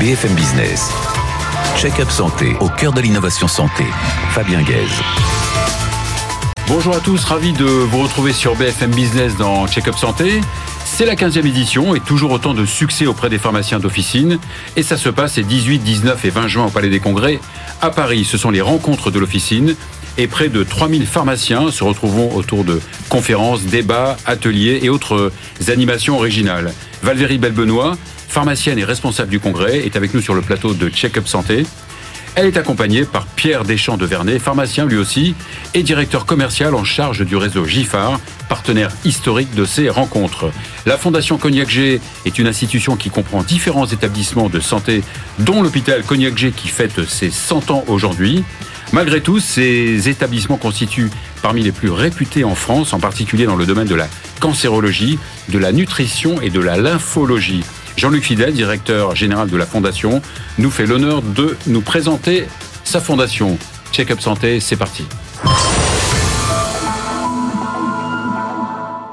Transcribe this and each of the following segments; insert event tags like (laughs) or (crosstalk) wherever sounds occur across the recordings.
BFM Business. Check-up santé au cœur de l'innovation santé. Fabien Guèze. Bonjour à tous, ravi de vous retrouver sur BFM Business dans Check-up Santé. C'est la 15e édition et toujours autant de succès auprès des pharmaciens d'officine. Et ça se passe les 18, 19 et 20 juin au Palais des Congrès à Paris. Ce sont les rencontres de l'officine et près de 3000 pharmaciens se retrouveront autour de conférences, débats, ateliers et autres animations originales. Valérie Belbenoît, pharmacienne et responsable du congrès, est avec nous sur le plateau de Check-up Santé. Elle est accompagnée par Pierre Deschamps de Vernet, pharmacien lui aussi, et directeur commercial en charge du réseau GIFAR, partenaire historique de ces rencontres. La Fondation Cognac G est une institution qui comprend différents établissements de santé, dont l'hôpital Cognac G qui fête ses 100 ans aujourd'hui. Malgré tout, ces établissements constituent parmi les plus réputés en France, en particulier dans le domaine de la cancérologie, de la nutrition et de la lymphologie. Jean-Luc Fidel, directeur général de la Fondation, nous fait l'honneur de nous présenter sa fondation. Check-up Santé, c'est parti.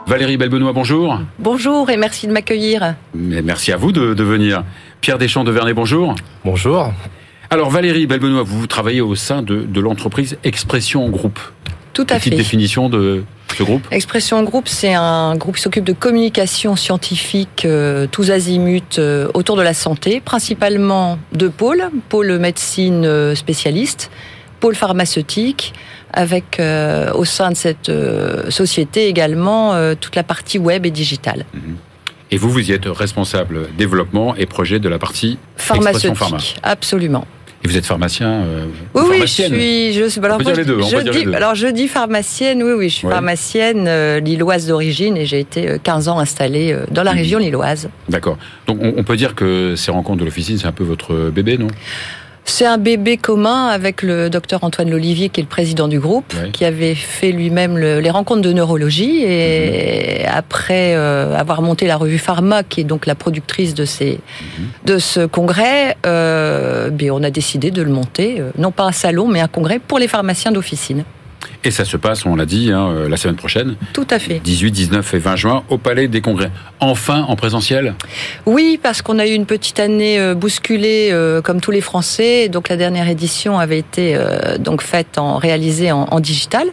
Valérie Belbenoît, bonjour. Bonjour et merci de m'accueillir. Merci à vous de, de venir. Pierre Deschamps de Vernet, bonjour. Bonjour. Alors Valérie Belbenoît, vous travaillez au sein de, de l'entreprise Expression Groupe. Tout à Petite fait. définition de ce groupe Expression Groupe, c'est un groupe qui s'occupe de communication scientifique euh, tous azimuts euh, autour de la santé, principalement deux pôles, pôle médecine euh, spécialiste, pôle pharmaceutique, avec euh, au sein de cette société également toute la partie web et digitale. Et vous, vous y êtes responsable développement et projet de la partie Pharma. Pharmaceutique, absolument. Et vous êtes pharmacien euh, Oui, oui, je pharmacienne suis. Je, alors, peut dire les deux, on je dis, les deux. Alors, je dis pharmacienne, oui, oui, je suis Ouais. pharmacienne euh, lilloise d'origine et j'ai été euh, 15 ans installée euh, dans la région lilloise. D'accord. Donc on, on peut dire que ces rencontres de l'officine, c'est un peu votre bébé, non? C'est un bébé commun avec le docteur Antoine Lolivier, qui est le président du groupe, qui avait fait lui-même le- les rencontres de neurologie. Et Mhm. après euh, avoir monté la revue Pharma, qui est donc la productrice de, ces, Mhm. de ce congrès, euh, ben, on a décidé de le monter, euh, non pas un salon, mais un congrès pour les pharmaciens d'officine. Et ça se passe, on l'a dit, hein, euh, la semaine prochaine, Tout à fait. 18, 19 et 20 juin, au Palais des Congrès. Enfin en présentiel? Oui, parce qu'on a eu une petite année euh, bousculée euh, comme tous les Français. Donc la dernière édition avait été euh, donc faite en réalisée en, en digital.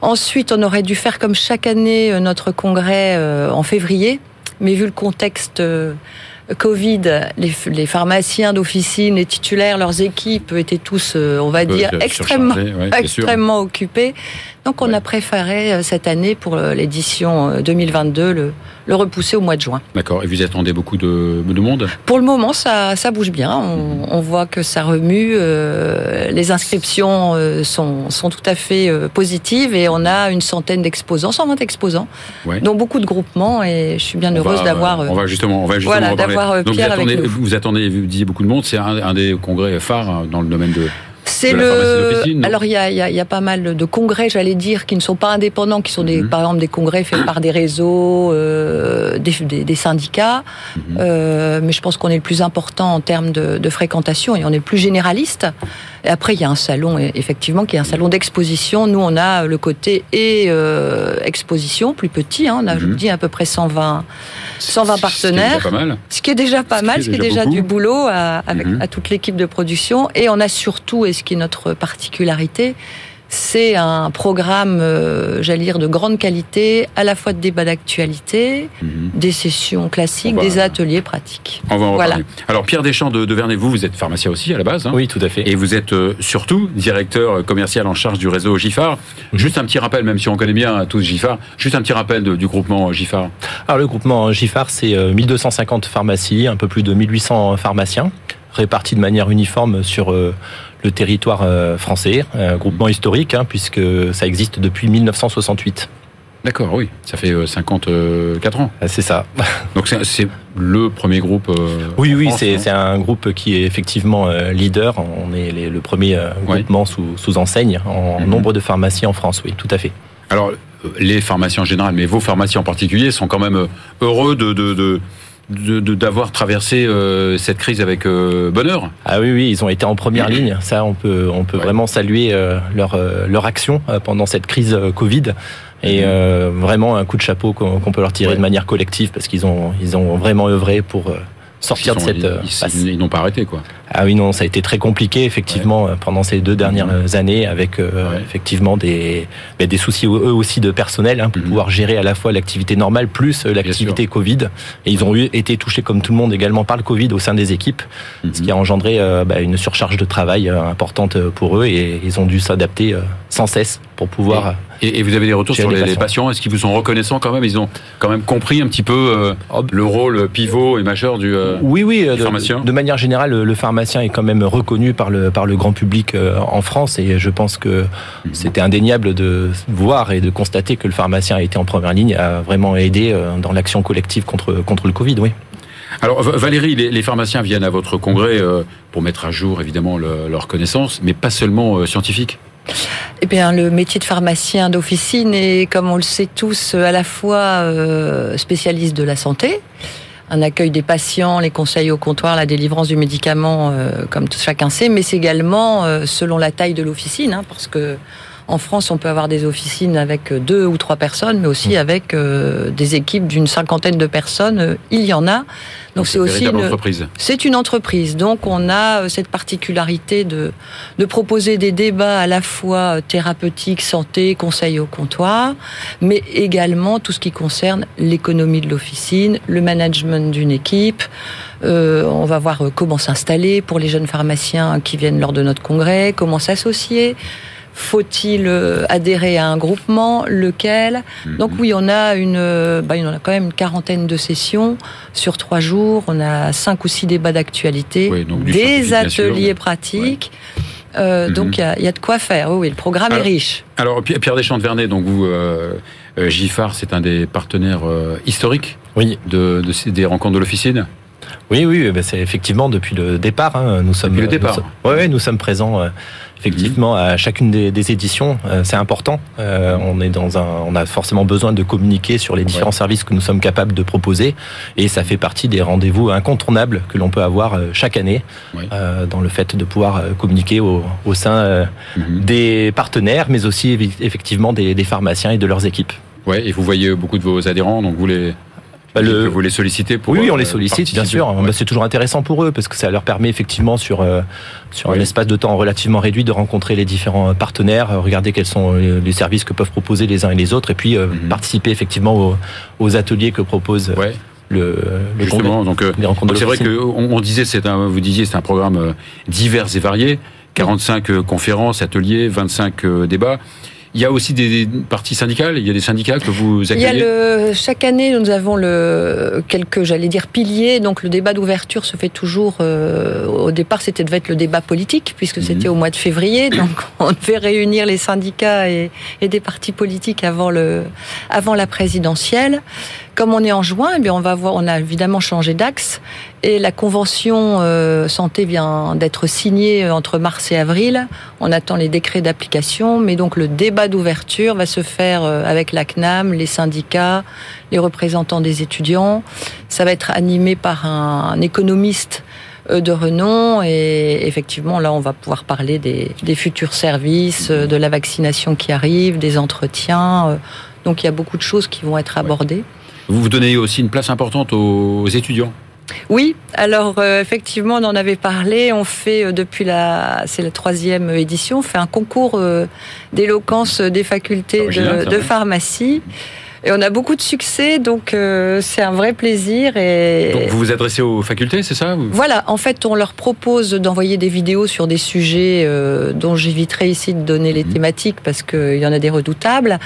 Ensuite, on aurait dû faire comme chaque année notre congrès en février, mais vu le contexte Covid, les, les pharmaciens d'officine, les titulaires, leurs équipes étaient tous, euh, on va dire, extrêmement ouais, occupés. Donc on Ouais. a préféré euh, cette année pour euh, l'édition euh, 2022 le, le repousser au mois de juin. D'accord. Et vous attendez beaucoup de, de monde? Pour le moment, ça, ça bouge bien. On, on voit que ça remue. euh, les inscriptions euh, sont, sont tout à fait euh, positives et on a une centaine d'exposants, 120 exposants, Ouais. dont beaucoup de groupements et je suis bien On heureuse d'avoir. On va justement, on va justement voilà, d'avoir, Pierre vous attendez, avec nous. vous attendez, vous disiez beaucoup de monde. C'est un, un des congrès phares hein, dans le domaine de. C'est le. Alors il y a, il y, a, il y a pas mal de congrès, j'allais dire, qui ne sont pas indépendants, qui sont des, Mhm. par exemple des congrès faits par des réseaux, euh, des, des- des syndicats. Mhm. Euh, mais je pense qu'on est le plus important en termes de, de fréquentation et on est le plus généraliste. Et après, il y a un salon, e- effectivement, qui est un salon d'exposition. Nous, on a le côté et euh, exposition, plus petit. Hein, on a, je Mhm. vous dis, à peu près 120, 120 C'est partenaires. déjà pas mal. Ce qui est déjà pas mal, ce qui est déjà du boulot à, avec, Mhm. à toute l'équipe de production. Et on a surtout, et ce qui est notre particularité, c'est un programme, euh, j'allais dire, de grande qualité, à la fois de débat d'actualité, Mhm. des sessions classiques, va- des ateliers pratiques. On va en Voilà. reparler. Alors Pierre Deschamps de, de Vernet, vous, vous êtes pharmacien aussi à la base. hein Oui, tout à fait. Et vous êtes euh, surtout directeur commercial en charge du réseau GIFAR. Mhm. Juste un petit rappel, même si on connaît bien tous GIFAR, juste un petit rappel de- du groupement GIFAR. Alors le groupement GIFAR, c'est euh, 1250 pharmacies, un peu plus de 1800 pharmaciens, répartis de manière uniforme sur euh, le territoire euh, français. Un groupement historique, hein, puisque ça existe depuis 1968. D'accord, oui, ça fait euh, 54 ans. Ah, C'est ça. (laughs) Donc c'est- le premier groupe. euh, Oui, oui, c'est un groupe qui est effectivement euh, leader. On est les- le premier euh, Ouais. groupement sous, sous enseigne en Mhm. nombre de pharmacies en France, oui, tout à fait. Alors, euh, les pharmaciens en général, mais vos pharmaciens en particulier, sont quand même euh, heureux de- d'avoir traversé euh, cette crise avec euh, bonheur. Ah oui, oui, ils ont été en première ligne. Ça, on peut, on peut Ouais. vraiment saluer euh, leur, euh, leur action euh, pendant cette crise euh, Covid. Et Mhm. euh, vraiment un coup de chapeau qu'on peut leur tirer Ouais. de manière collective parce qu'ils ont, ils ont vraiment œuvré pour, sortir de cette ils, ils n'ont pas arrêté quoi. Ah oui non, ça a été très compliqué effectivement ouais. pendant ces deux dernières mmh. années avec euh, ouais. effectivement des bah, des soucis eux aussi de personnel hein, pour mmh. pouvoir gérer à la fois l'activité normale plus l'activité Covid et ils ont eu été touchés comme tout le monde également par le Covid au sein des équipes mmh. ce qui a engendré euh, bah, une surcharge de travail euh, importante pour eux et ils ont dû s'adapter euh, sans cesse pour pouvoir et, et, vous avez des retours sur les, les patients Est-ce qu'ils vous sont reconnaissants quand même? Ils ont quand même compris un petit peu euh, oh. le rôle pivot et majeur du, euh, oui, oui, du de, pharmacien? De manière générale, le pharmacien est quand même reconnu par le, par le grand public euh, en France et je pense que mmh. c'était indéniable de voir et de constater que le pharmacien a été en première ligne, a vraiment aidé euh, dans l'action collective contre, contre le Covid, oui. Alors Valérie, les, les, pharmaciens viennent à votre congrès euh, pour mettre à jour évidemment le, leurs connaissances, mais pas seulement euh, scientifiques? Eh bien, le métier de pharmacien d'officine est, comme on le sait tous, à la fois spécialiste de la santé, un accueil des patients, les conseils au comptoir, la délivrance du médicament, euh, comme tout, chacun sait, mais c'est également euh, selon la taille de l'officine, hein, parce que en France, on peut avoir des officines avec deux ou trois personnes, mais aussi avec euh, des équipes d'une cinquantaine de personnes. Il y en a. Donc c'est aussi une entreprise. C'est une entreprise. Donc on a euh, cette particularité de de proposer des débats à la fois thérapeutiques, santé, conseils au comptoir, mais également tout ce qui concerne l'économie de l'officine, le management d'une équipe. Euh, on va voir comment s'installer pour les jeunes pharmaciens qui viennent lors de notre congrès, comment s'associer. Faut-il euh, adhérer à un groupement? Lequel? Mmh. Donc oui, on a une, bah, on a quand même une quarantaine de sessions sur trois jours. On a cinq ou six débats d'actualité, oui, des ateliers sûr, pratiques. Ouais. Euh, mmh. Donc il y, y, a de quoi faire. Oui, oui le programme alors, est riche. Alors Pierre Deschamps de Vernet, donc vous, euh, Gifar, c'est un des partenaires euh, historiques oui. de, de, des rencontres de l'officine? Oui, oui, ben c'est effectivement depuis le départ. Hein, nous sommes. Depuis le départ. Nous ouais, nous sommes présents. Effectivement à chacune des, des éditions. Euh, c'est important. Euh, on est dans un, on a forcément besoin de communiquer sur les différents ouais. services que nous sommes capables de proposer, et ça fait partie des rendez-vous incontournables que l'on peut avoir euh, chaque année ouais. euh, dans le fait de pouvoir communiquer au, au sein mm -hmm. des partenaires, mais aussi effectivement des, des pharmaciens et de leurs équipes. Ouais, et vous voyez beaucoup de vos adhérents, donc vous les bah le... Vous les sollicitez pour Oui, on les euh, sollicite, bien sûr. Ouais. Bah, c'est toujours intéressant pour eux parce que ça leur permet effectivement sur euh, sur oui. un espace de temps relativement réduit de rencontrer les différents partenaires, euh, regarder quels sont les services que peuvent proposer les uns et les autres, et puis euh, mm -hmm. participer effectivement aux, aux, ateliers que propose ouais. le, le Justement, donc c'est vrai que on, on disait c'est un vous disiez c'est un programme divers et varié, 45 mmh. conférences, ateliers, 25 débats. Il y a aussi des partis syndicales. Il y a des syndicats que vous accueillez. Il y a le, chaque année, nous avons le, quelques, j'allais dire, piliers. Donc le débat d'ouverture se fait toujours. Euh, au départ, c'était devait être le débat politique, puisque c'était mmh. au mois de février. Donc (laughs) on devait réunir les syndicats et, et, des partis politiques avant le, avant la présidentielle. Comme on est en juin, eh bien on va voir. On a évidemment changé d'axe et la convention euh, santé vient d'être signée entre mars et avril. On attend les décrets d'application, mais donc le débat d'ouverture va se faire euh, avec la CNAM, les syndicats, les représentants des étudiants. Ça va être animé par un, économiste euh, de renom et effectivement là on va pouvoir parler des, des futurs services, euh, de la vaccination qui arrive, des entretiens. Donc il y a beaucoup de choses qui vont être abordées. Vous vous donnez aussi une place importante aux étudiants oui, alors euh, effectivement, on en avait parlé. On fait euh, depuis la, c'est la troisième édition, on fait un concours euh, d'éloquence des facultés de, de, pharmacie. Et on a beaucoup de succès, donc euh, c'est un vrai plaisir. Et... Donc vous vous adressez aux facultés, c'est ça Voilà, en fait, on leur propose d'envoyer des vidéos sur des sujets euh, dont j'éviterai ici de donner les mmh. thématiques parce qu'il y en a des redoutables.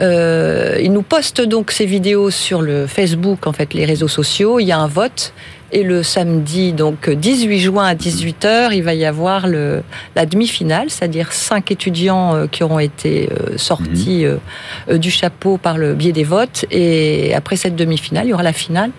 Euh, ils nous postent donc ces vidéos sur le Facebook, en fait, les réseaux sociaux. Il y a un vote et le samedi, donc 18 juin à 18h, il va y avoir le, la demi-finale, c'est-à-dire cinq étudiants euh, qui auront été euh, sortis mmh. du chapeau par le biais des votes. Et après cette demi-finale, il y aura la finale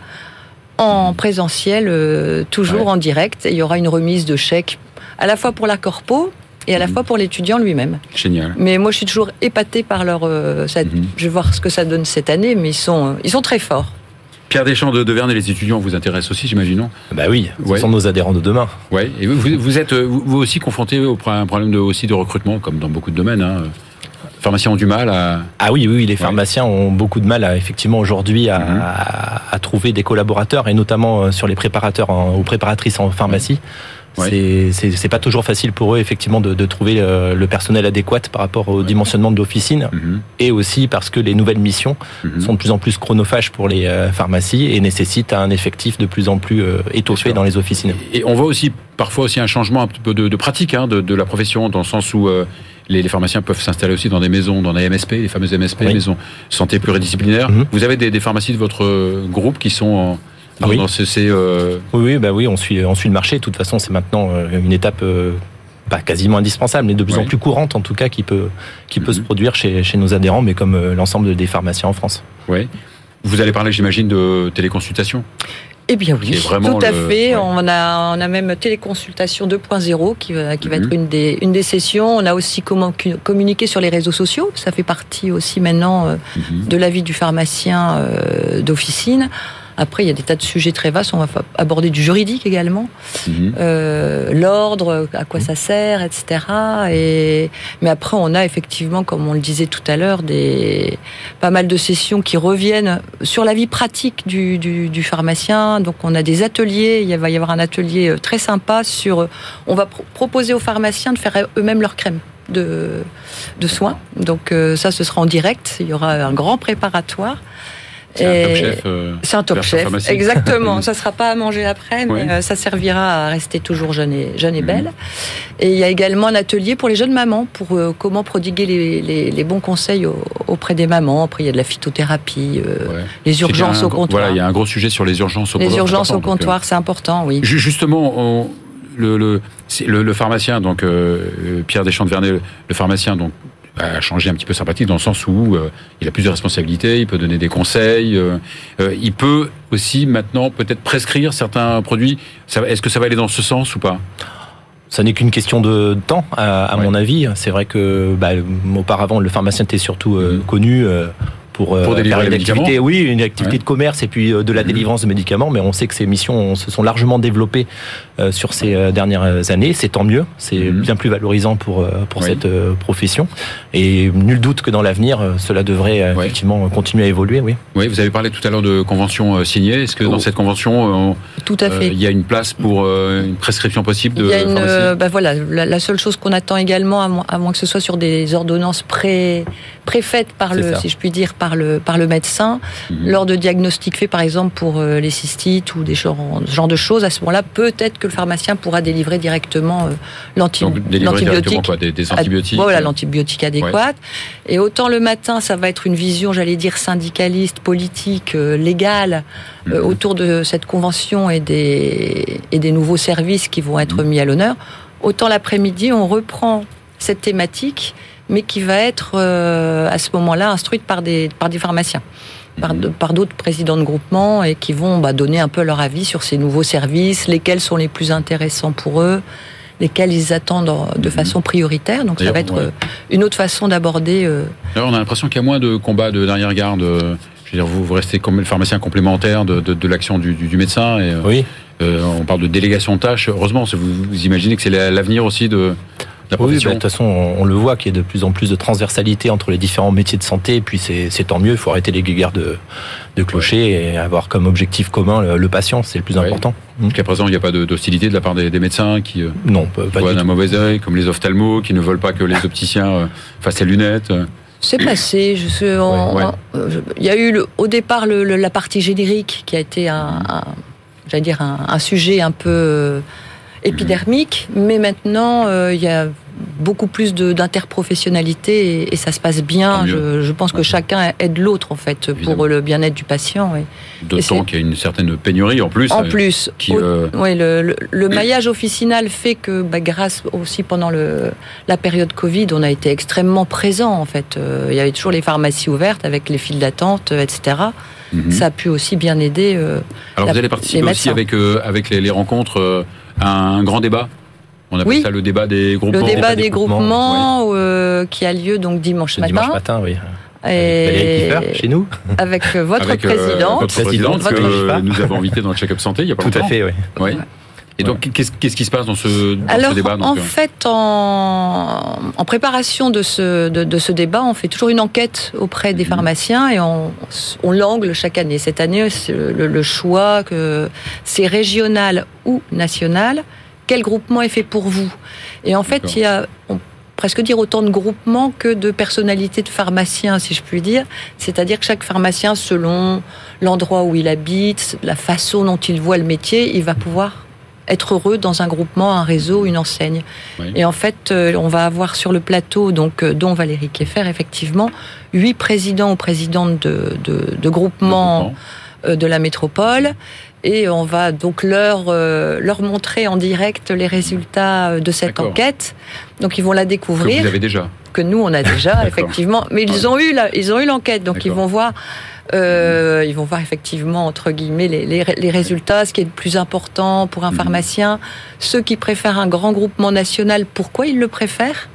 en présentiel, toujours ouais. en direct. Et il y aura une remise de chèques à la fois pour la corpo, et à la mmh. fois pour l'étudiant lui-même. Génial. Mais moi, je suis toujours épatée par leur. Euh, ça, mmh. Je vais voir ce que ça donne cette année, mais ils sont, euh, ils sont très forts. Pierre Deschamps de, de Verne et les étudiants vous intéressent aussi, j'imagine, non Bah oui, ce ouais. sont nos adhérents de demain. Ouais. Et vous, vous êtes vous aussi confronté au problème de, aussi de recrutement, comme dans beaucoup de domaines. Hein pharmaciens ont du mal à. Ah oui, oui, les pharmaciens ont beaucoup de mal à, effectivement aujourd'hui à, Mhm. à- à trouver des collaborateurs et notamment euh, sur les préparateurs en- ou préparatrices en pharmacie. Ouais. C'est- C'est pas toujours facile pour eux effectivement de, de trouver euh, le personnel adéquat par rapport au dimensionnement de l'officine Mhm, et aussi parce que les nouvelles missions mhm. sont de plus en plus chronophages pour les euh, pharmacies et nécessitent un effectif de plus en plus euh, étoffé dans les officines. Et on voit aussi parfois aussi un changement un petit peu de, de pratique hein, de, de la profession, dans le sens où euh, les, les pharmaciens peuvent s'installer aussi dans des maisons, dans des MSP, les fameuses MSP, Oui. maisons santé pluridisciplinaires. Mhm. Vous avez des, des pharmacies de votre groupe qui sont en- Ah oui. euh, Oui, oui, bah oui, on suit, on suit le marché. De toute façon, c'est maintenant euh, une étape euh, pas quasiment indispensable, mais de plus Ouais. en plus courante en tout cas qui peut, qui peut se produire chez, chez nos adhérents, mais comme euh, l'ensemble des pharmaciens en France. ouais. Vous allez parler, j'imagine, de téléconsultation. Eh bien oui, tout à le- fait. ouais. On a on a même téléconsultation 2.0 qui va qui va être une des une des sessions. On a aussi comment communiquer sur les réseaux sociaux. Ça fait partie aussi maintenant euh, Mhm. de la vie du pharmacien euh, d'officine. Après, il y a des tas de sujets très vastes. On va aborder du juridique également, Mhm. euh, l'ordre, à quoi ça sert, etc. Et mais après, on a effectivement, comme on le disait tout à l'heure, des pas mal de sessions qui reviennent sur la vie pratique du, du, du pharmacien. Donc, on a des ateliers. Il va y avoir un atelier euh, très sympa sur. euh, On va pro- proposer aux pharmaciens de faire eux-mêmes leur crème de, de soins. Donc, euh, ça, ce sera en direct. Il y aura un grand préparatoire. C'est un top Et- chef. euh, c'est un top chef, pharmacie. exactement. (laughs) ça sera pas à manger après, mais Ouais. euh, ça servira à rester toujours jeune et, jeune et Mhm. belle. Et il y a également un atelier pour les jeunes mamans, pour euh, comment prodiguer les, les- les bons conseils au- auprès des mamans. Après, il y a de la phytothérapie, euh, Ouais. les urgences un au comptoir. Voilà, il y a un gros sujet sur les urgences au les comptoir. urgences c'est au comptoir, c'est important, oui. Ju- Justement, on- le, le, c'est le, le pharmacien, donc Pierre Deschamps de Vernet, le, le pharmacien, donc a changé un petit peu sa pratique dans le sens où euh, il a plus de responsabilités, il peut donner des conseils, euh, euh, il peut aussi maintenant peut-être prescrire certains produits. Est-ce que ça va aller dans ce sens ou pas? Ça n'est qu'une question de temps, à, à Ouais. mon avis. C'est vrai que bah, auparavant, le pharmacien était surtout euh, Mhm. connu. euh, pour, euh, Pour délivrer faire une activité, médicaments oui, une activité Ouais. de commerce et puis euh, de la Mhm. délivrance de médicaments, mais on sait que ces missions se sont largement développées euh, sur ces dernières années. C'est tant mieux, c'est Mhm. bien plus valorisant pour pour Oui. cette profession. Et nul doute que dans l'avenir, cela devrait Ouais. effectivement continuer à évoluer. Oui. Oui, vous avez parlé tout à l'heure de convention euh, signée. Est-ce que dans Oh. cette convention, on- Tout à euh, fait. il y a une place pour euh, une prescription possible de Il y a une, euh, bah voilà, la, la seule chose qu'on attend également, à moins, à moins que ce soit sur des ordonnances pré, préfaites par le, ça. si je puis dire, par le, par le médecin, Mhm. lors de diagnostics faits par exemple pour euh, les cystites ou des genres, ce genre de choses, à ce moment-là, peut-être que le pharmacien pourra délivrer directement euh, l'anti- Donc délivrer directement l'antibiotique. des, ad- antibiotiques. Voilà, euh, l'antibiotique adéquate. Et autant le matin, ça va être une vision, j'allais dire, syndicaliste, politique, euh, légale, euh, Mhm. autour de cette convention et des, et des nouveaux services qui vont être Mhm. mis à l'honneur. Autant l'après-midi, on reprend cette thématique, mais qui va être euh, à ce moment-là instruite par des, par des pharmaciens, par, Mhm. d'autres présidents de groupement, et qui vont bah, donner un peu leur avis sur ces nouveaux services, lesquels sont les plus intéressants pour eux, lesquels ils attendent en- de Mhm. façon prioritaire. Donc ça va être ouais. euh, une autre façon d'aborder. euh, on a l'impression qu'il y a moins de combats de dernière garde. Je veux dire, vous, vous restez comme le pharmacien complémentaire de, de, de l'action du, du, du médecin. Et, Oui. euh, on parle de délégation de tâches. Heureusement, vous, vous imaginez que c'est la- l'avenir aussi de, Oui, bah, de toute façon, on on le voit qu'il y a de plus en plus de transversalité entre les différents métiers de santé, et puis c'est tant mieux, il faut arrêter les guéguerres de, de clocher et avoir comme objectif commun le, le patient, c'est le plus Ouais. important. Jusqu'à présent, il n'y a pas de- d'hostilité de la part des, des médecins qui euh, Non, pas, pas voient d'un mauvais œil, comme les ophtalmos, qui ne veulent pas que les (laughs) opticiens euh, fassent les lunettes. euh. C'est passé. Je sais, on- Ouais, ouais. on- je- il y a eu le- au départ le- le- la partie générique qui a été un, un- j'allais dire un, un sujet un peu euh, épidermique, mais maintenant euh, il y a beaucoup plus d'interprofessionnalité et, et ça se passe bien. Je, je pense que chacun aide l'autre en fait Évidemment. pour le bien-être du patient. et- D'autant qu'il y a une certaine pénurie en plus. En euh, plus, qui, au- euh, ouais, le, le- le maillage officinal fait que, bah, grâce aussi pendant le, la période Covid, on a été extrêmement présent en fait. Il y avait toujours les pharmacies ouvertes avec les files d'attente, etc. mhm. Ça a pu aussi bien aider. euh, Alors la- vous allez participer aussi avec, euh, avec les, les rencontres un grand débat. On appelle Oui. ça le débat des le groupements. débat des des groupements, groupements euh, qui a lieu donc dimanche Ce matin, dimanche matin, oui. Avec et Kiefer, chez nous. (laughs) avec euh, votre avec euh, présidente. votre présidente que nous avons invité dans le check-up santé il y a pas Tout à longtemps. fait, oui. Oui. Et donc, qu'est-ce qui se passe dans ce, dans Alors, ce débat donc, en euh, fait, en, en préparation de ce, de, de ce débat, on fait toujours une enquête auprès des Mhm. pharmaciens et on, on l'angle chaque année. Cette année, le, le choix que c'est régional ou national. Quel groupement est fait pour vous? Et en fait, il y a on, presque dire autant de groupements que de personnalités de pharmaciens, si je puis dire. C'est-à-dire que chaque pharmacien, selon l'endroit où il habite, la façon dont il voit le métier, il va pouvoir être heureux dans un groupement, un réseau, une enseigne. Oui. Et en fait, euh, on va avoir sur le plateau, donc euh, dont Valérie Keffer, effectivement, huit présidents ou présidentes de, de, de groupements euh, de la métropole. Et on va donc leur, euh, leur montrer en direct les résultats euh, de cette enquête. Donc ils vont la que découvrir. vous avez déjà. que nous on a (laughs) déjà effectivement. Mais ils ont eu la, ils ont eu l'enquête. Donc ils vont voir euh, ils vont voir effectivement entre guillemets les, les, les résultats ce qui est le plus important pour un Mhm. pharmacien ceux qui préfèrent un grand groupement national pourquoi ils le préfèrent?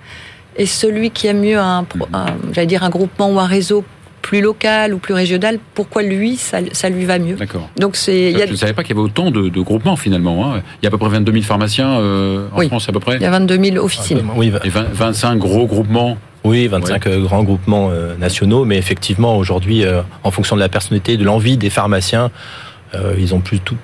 Et celui qui aime mieux un, un- j'allais dire un groupement ou un réseau plus local ou plus régional pourquoi lui ça, ça lui va mieux D'accord. donc c'est Je ne savais pas qu'il y avait autant de, de groupements finalement. hein. Il y a à peu près 22 000 pharmaciens euh, en Oui. France à peu près. il y a 22 000 officines Oui, Et 20 25 gros groupements. Oui, 25 euh, grands groupements euh, nationaux, mais effectivement, aujourd'hui, euh, en fonction de la personnalité, de l'envie des pharmaciens, euh, ils ont plutôt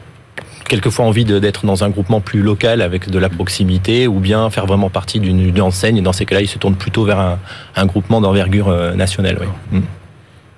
quelquefois envie d'être dans un groupement plus local avec de la proximité ou bien faire vraiment partie d'une enseigne. Et dans ces cas-là, ils se tournent plutôt vers un, un groupement d'envergure nationale. Oui.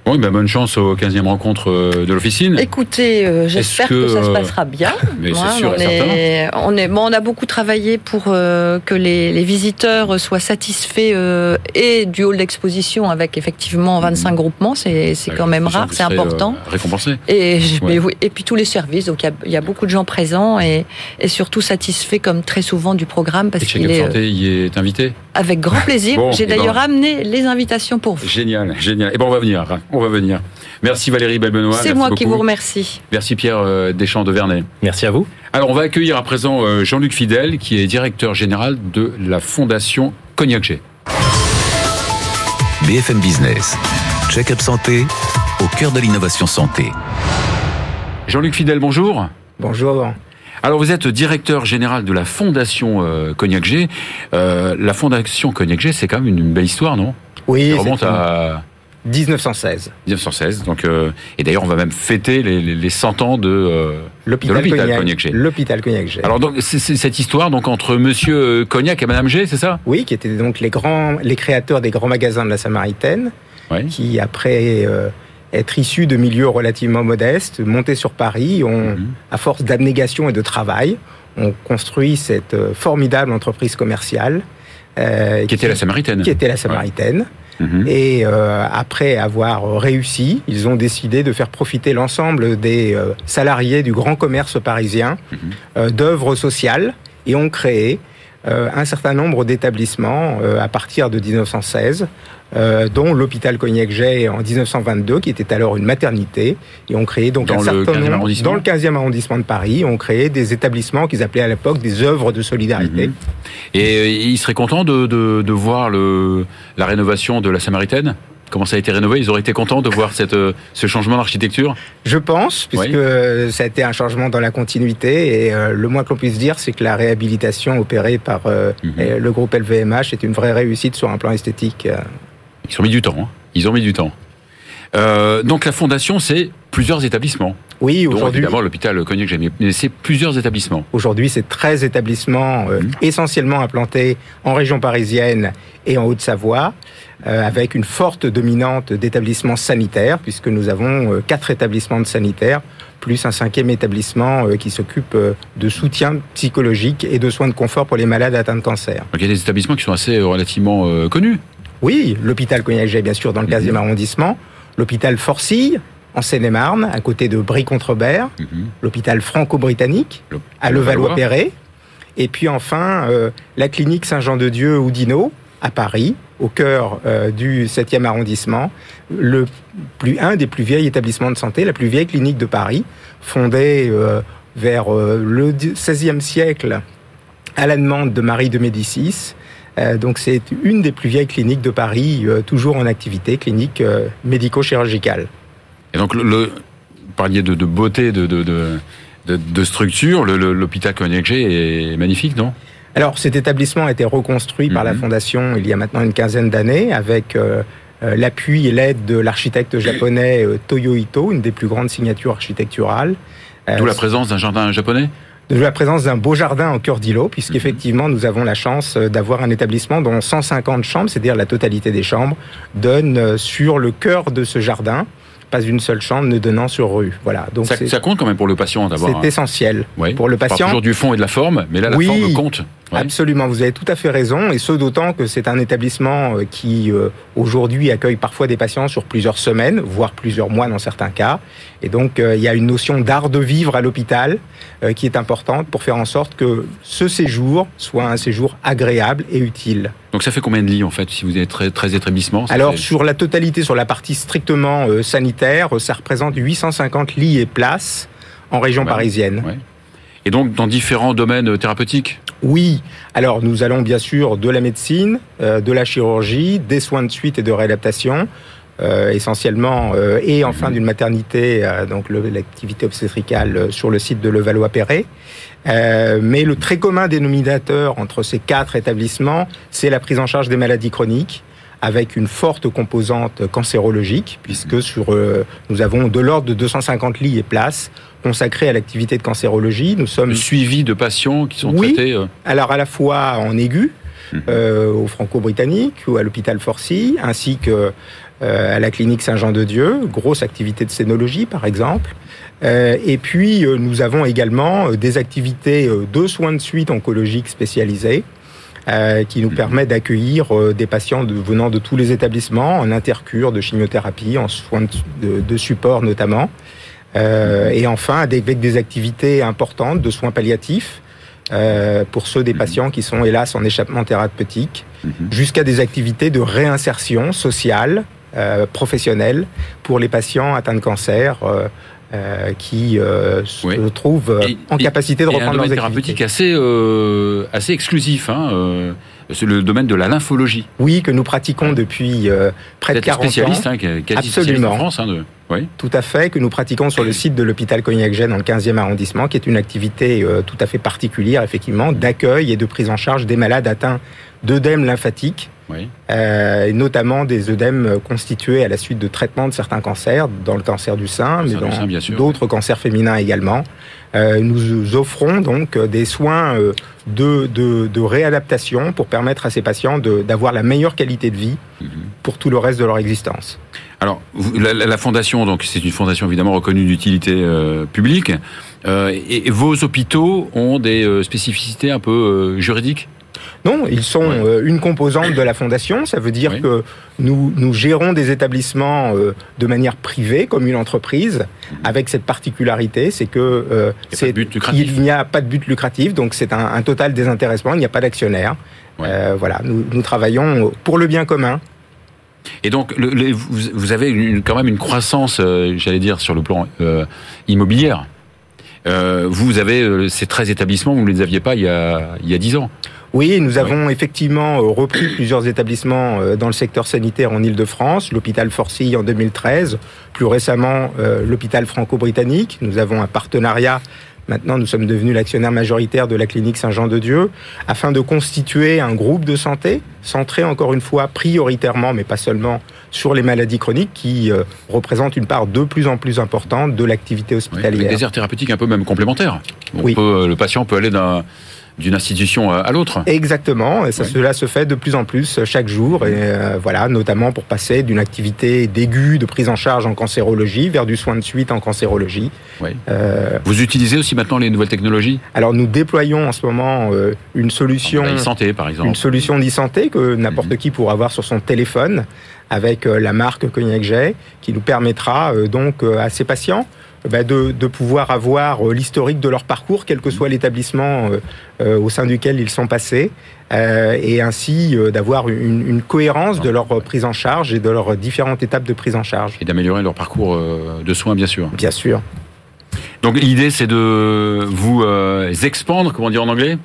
Oui, ben, bonne chance aux 15e rencontres euh, de l'officine. Écoutez, euh, j'espère que, que, ça se euh, passera bien. (laughs) mais Ouais, sûr on, et est, on est, bon, on a beaucoup travaillé pour euh, que les, les visiteurs soient satisfaits euh, et du hall d'exposition avec effectivement 25 groupements, c'est c'est quand même rare, c'est important. récompensé. Et, je- Ouais. mais oui, et puis tous les services, donc il y a, il y a beaucoup de gens présents et, et surtout satisfaits comme très souvent du programme parce Et qu'il est Santé y est invité. avec grand (laughs) plaisir. Bon, J'ai eh ben, d'ailleurs amené les invitations pour vous. Génial, génial. Et ben on va venir, hein. On va venir. Merci Valérie Belbenoît. C'est moi qui vous remercie. Merci Pierre euh, Deschamps de Vernet. Merci à vous. Alors on va accueillir à présent euh, Jean-Luc Fidel, qui est directeur général de la Fondation Cognac G. BFM Business. Check-up santé au cœur de l'innovation santé. Jean-Luc Fidel, bonjour. Bonjour. Alors vous êtes directeur général de la Fondation euh, Cognac G. Euh, la Fondation Cognac G, c'est quand même une belle histoire, non? Oui, Ça remonte à 1916. 1916. Donc, euh, et d'ailleurs, on va même fêter les, les, les 100 ans de. euh, L'hôpital Cognac. L'hôpital Cognac G. Alors donc c'est cette histoire donc entre Monsieur euh, Cognac et Madame G, c'est ça? Oui, qui étaient donc les grands, les créateurs des grands magasins de la Samaritaine, Oui. qui après euh, être issus de milieux relativement modestes, montés sur Paris, ont, Mhm. à force d'abnégation et de travail, ont construit cette formidable entreprise commerciale. Qui était la Samaritaine. qui était la Samaritaine. Mhm. Et euh, après avoir réussi, ils ont décidé de faire profiter l'ensemble des euh, salariés du grand commerce parisien Mhm. euh, d'œuvres sociales et ont créé un certain nombre d'établissements euh, à partir de 1916, euh, dont l'hôpital Cognac-Jay en 1922, qui était alors une maternité, et ont créé donc Dans un le certain 15e nombre arrondissement dans le 15e arrondissement de Paris, ont créé des établissements qu'ils appelaient à l'époque des œuvres de solidarité. Mhm. Et euh, il serait content de, de, de voir le, la rénovation de la Samaritaine? Comment ça a été rénové Ils auraient été contents de voir cette, euh, ce changement d'architecture Je pense, puisque Oui. ça a été un changement dans la continuité, et euh, le moins qu'on puisse dire, c'est que la réhabilitation opérée par euh, Mhm. le groupe LVMH est une vraie réussite sur un plan esthétique. Ils ont mis du temps. hein. Ils ont mis du temps. Euh, donc la fondation, c'est plusieurs établissements. Oui, aujourd'hui, évidemment l'hôpital Cognac j'ai mais c'est plusieurs établissements. aujourd'hui, c'est 13 établissements euh, Mhm. essentiellement implantés en région parisienne et en Haute-Savoie, avec une forte dominante d'établissements sanitaires, puisque nous avons euh, quatre établissements de sanitaires, plus un cinquième établissement euh, qui s'occupe euh, de soutien psychologique et de soins de confort pour les malades atteints de cancer. Donc il y a des établissements qui sont assez euh, relativement euh, connus. Oui, l'hôpital Cognac-Jay, bien sûr, dans le 15e Mhm. arrondissement. L'hôpital Forcille, en Seine-et-Marne, à côté de Brie-Contrebert. Mhm. L'hôpital franco-britannique, à Levallois-Perret. Et puis enfin, euh, la clinique Saint-Jean-de-Dieu Oudinot, à Paris, au cœur euh, du 7e arrondissement. Le plus, un des plus vieils établissements de santé, la plus vieille clinique de Paris, fondée euh, vers euh, le 16e siècle à la demande de Marie de Médicis. Donc c'est une des plus vieilles cliniques de Paris, toujours en activité, clinique médico-chirurgicale. Et donc vous parliez de, beauté de, de, de, structure. L'hôpital Cognac est magnifique, non? Alors, cet établissement a été reconstruit par la Mhm. Fondation il y a maintenant une quinzaine d'années avec euh, euh, l'appui et l'aide de l'architecte japonais euh, Toyo Ito, une des plus grandes signatures architecturales. D'où la présence d'un jardin japonais? De la présence d'un beau jardin au cœur d'îlot, puisqu'effectivement, nous avons la chance d'avoir un établissement dont 150 chambres, c'est-à-dire la totalité des chambres, donnent euh, sur le cœur de ce jardin, pas une seule chambre ne donnant sur rue. Voilà. Donc, ça, ça compte quand même pour le patient d'avoir. c'est essentiel. Ouais. pour le On parle patient. toujours du fond et de la forme, mais là, la Oui. forme compte. Ouais. Absolument, vous avez tout à fait raison, et ce d'autant que c'est un établissement euh, qui euh, aujourd'hui accueille parfois des patients sur plusieurs semaines, voire plusieurs mois dans certains cas, et donc euh, il y a une notion d'art de vivre à l'hôpital euh, qui est importante pour faire en sorte que ce séjour soit un séjour agréable et utile. Donc ça fait combien de lits en fait si vous très, très établissements ça Alors fait- sur la totalité, sur la partie strictement euh, sanitaire, ça représente 850 lits et places en région Ouais. parisienne. Ouais. Et donc dans différents domaines thérapeutiques? Oui, alors nous allons bien sûr de la médecine, euh, de la chirurgie, des soins de suite et de réadaptation, essentiellement, euh, et enfin d'une maternité, euh, donc l'activité obstétricale euh, sur le site de Levallois-Perret. Euh, mais le très commun dénominateur entre ces quatre établissements, c'est la prise en charge des maladies chroniques avec une forte composante cancérologique, puisque sur, euh, nous avons de l'ordre de 250 lits et places consacrés à l'activité de cancérologie. Nous sommes Le suivi de patients qui sont Oui. traités euh, alors à la fois en aigu. Euh, au Franco-Britannique ou à l'hôpital Forcy, ainsi que euh, à la clinique Saint-Jean-de-Dieu, grosse activité de scénologie par exemple. Euh, et puis euh, nous avons également euh, des activités euh, de soins de suite oncologiques spécialisés. euh, qui nous permet d'accueillir euh, des patients de- venant de tous les établissements, en intercure, de chimiothérapie, en soins de, support notamment. Euh, et enfin, avec des activités importantes de soins palliatifs, euh, pour ceux des patients qui sont hélas en échappement thérapeutique, Mhm. jusqu'à des activités de réinsertion sociale, euh, professionnelle, pour les patients atteints de cancer euh, euh, qui euh, se Oui. trouvent euh, Et- en et- capacité de et un reprendre domaine leurs thérapeutique activités. assez, euh, assez exclusif. Hein, c'est le domaine de la lymphologie. Oui, que nous pratiquons depuis euh, près de êtes 40 ans. spécialiste, hein, quasi spécialiste Absolument. en France. Hein, de... oui. Tout à fait, que nous pratiquons sur le site de l'hôpital Cognac-Gênes dans le 15e arrondissement, qui est une activité euh, tout à fait particulière, effectivement, d'accueil et de prise en charge des malades atteints d'œdème lymphatique, Oui. euh, et notamment des œdèmes constitués à la suite de traitements de certains cancers, dans le cancer du sein, mais Cancer dans d'autres cancers féminins également. Euh, nous offrons donc des soins euh, de, de, de réadaptation pour permettre à ces patients d'avoir la meilleure qualité de vie Mhm. pour tout le reste de leur existence. Alors, la, fondation, donc c'est une fondation évidemment reconnue d'utilité euh, publique. Euh, et, et vos hôpitaux ont des euh, spécificités un peu euh, juridiques? Non, ils sont Ouais. euh, une composante de la fondation. Ça veut dire Oui. que nous, nous gérons des établissements euh, de manière privée, comme une entreprise, avec cette particularité, c'est que euh. Il a n'y a pas de but lucratif, donc c'est un, un total désintéressement. Il n'y a pas d'actionnaire. Ouais. Euh, voilà, nous, nous travaillons pour le bien commun. Et donc, le- le- vous, vous avez une- quand même une croissance, euh, j'allais dire, sur le plan euh, immobilière. Euh, vous avez euh, ces 13 établissements, vous ne les aviez pas il y a, il y a 10 ans. Oui, nous avons effectivement euh, repris plusieurs établissements dans le secteur sanitaire en Ile-de-France, l'hôpital Forcy en 2013, plus récemment l'hôpital franco-britannique. Nous avons un partenariat, maintenant nous sommes devenus l'actionnaire majoritaire de la clinique Saint-Jean-de-Dieu, afin de constituer un groupe de santé centré encore une fois prioritairement, mais pas seulement, sur les maladies chroniques qui euh, représentent une part de plus en plus importante de l'activité Oui, avec hospitalière. des aires thérapeutiques un peu même complémentaires. On Oui. peut, euh, le patient peut aller d'un- d'une institution à à l'autre. Exactement, et ça, cela se fait de plus en plus euh, chaque jour, et euh, voilà, notamment pour passer d'une activité d'aigu, de prise en charge en cancérologie, vers du soin de suite en cancérologie. Oui. Euh, Vous utilisez aussi maintenant les nouvelles technologies? Alors nous déployons en ce moment euh, une solution, La santé, par exemple. une solution d'e-santé que n'importe Mhm. qui pourra avoir sur son téléphone, avec euh, la marque Cognac J, qui nous permettra euh, donc euh, à ces patients euh, bah, de, de pouvoir avoir euh, l'historique de leur parcours, quel que soit l'établissement euh, euh, au sein duquel ils sont passés, et ainsi d'avoir une, une cohérence de leur prise en charge et de leurs différentes étapes de prise en charge. Et d'améliorer leur parcours de soins, bien sûr. Bien sûr. Donc l'idée, c'est de vous expandre, comment dire en anglais?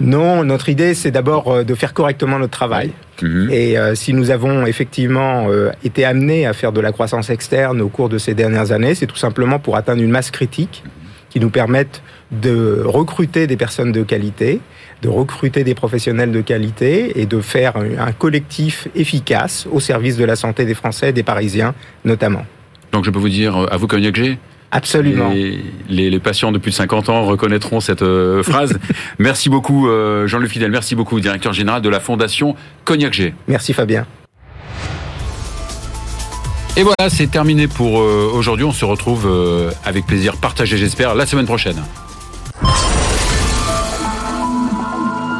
Non, notre idée, c'est d'abord euh, de faire correctement notre travail. Mhm. Et euh, si nous avons effectivement euh, été amenés à faire de la croissance externe au cours de ces dernières années, c'est tout simplement pour atteindre une masse critique qui nous permettent de recruter des personnes de qualité, de recruter des professionnels de qualité et de faire un collectif efficace au service de la santé des Français et des Parisiens notamment. Donc je peux vous dire, à vous Cognac G? Absolument. Les, les, patients de plus de 50 ans reconnaîtront cette euh, phrase. (laughs) merci beaucoup euh, Jean-Luc Fidel, merci beaucoup directeur général de la Fondation Cognac G. Merci Fabien. Et voilà, c'est terminé pour euh, aujourd'hui. On se retrouve avec plaisir partagé, j'espère, la semaine prochaine.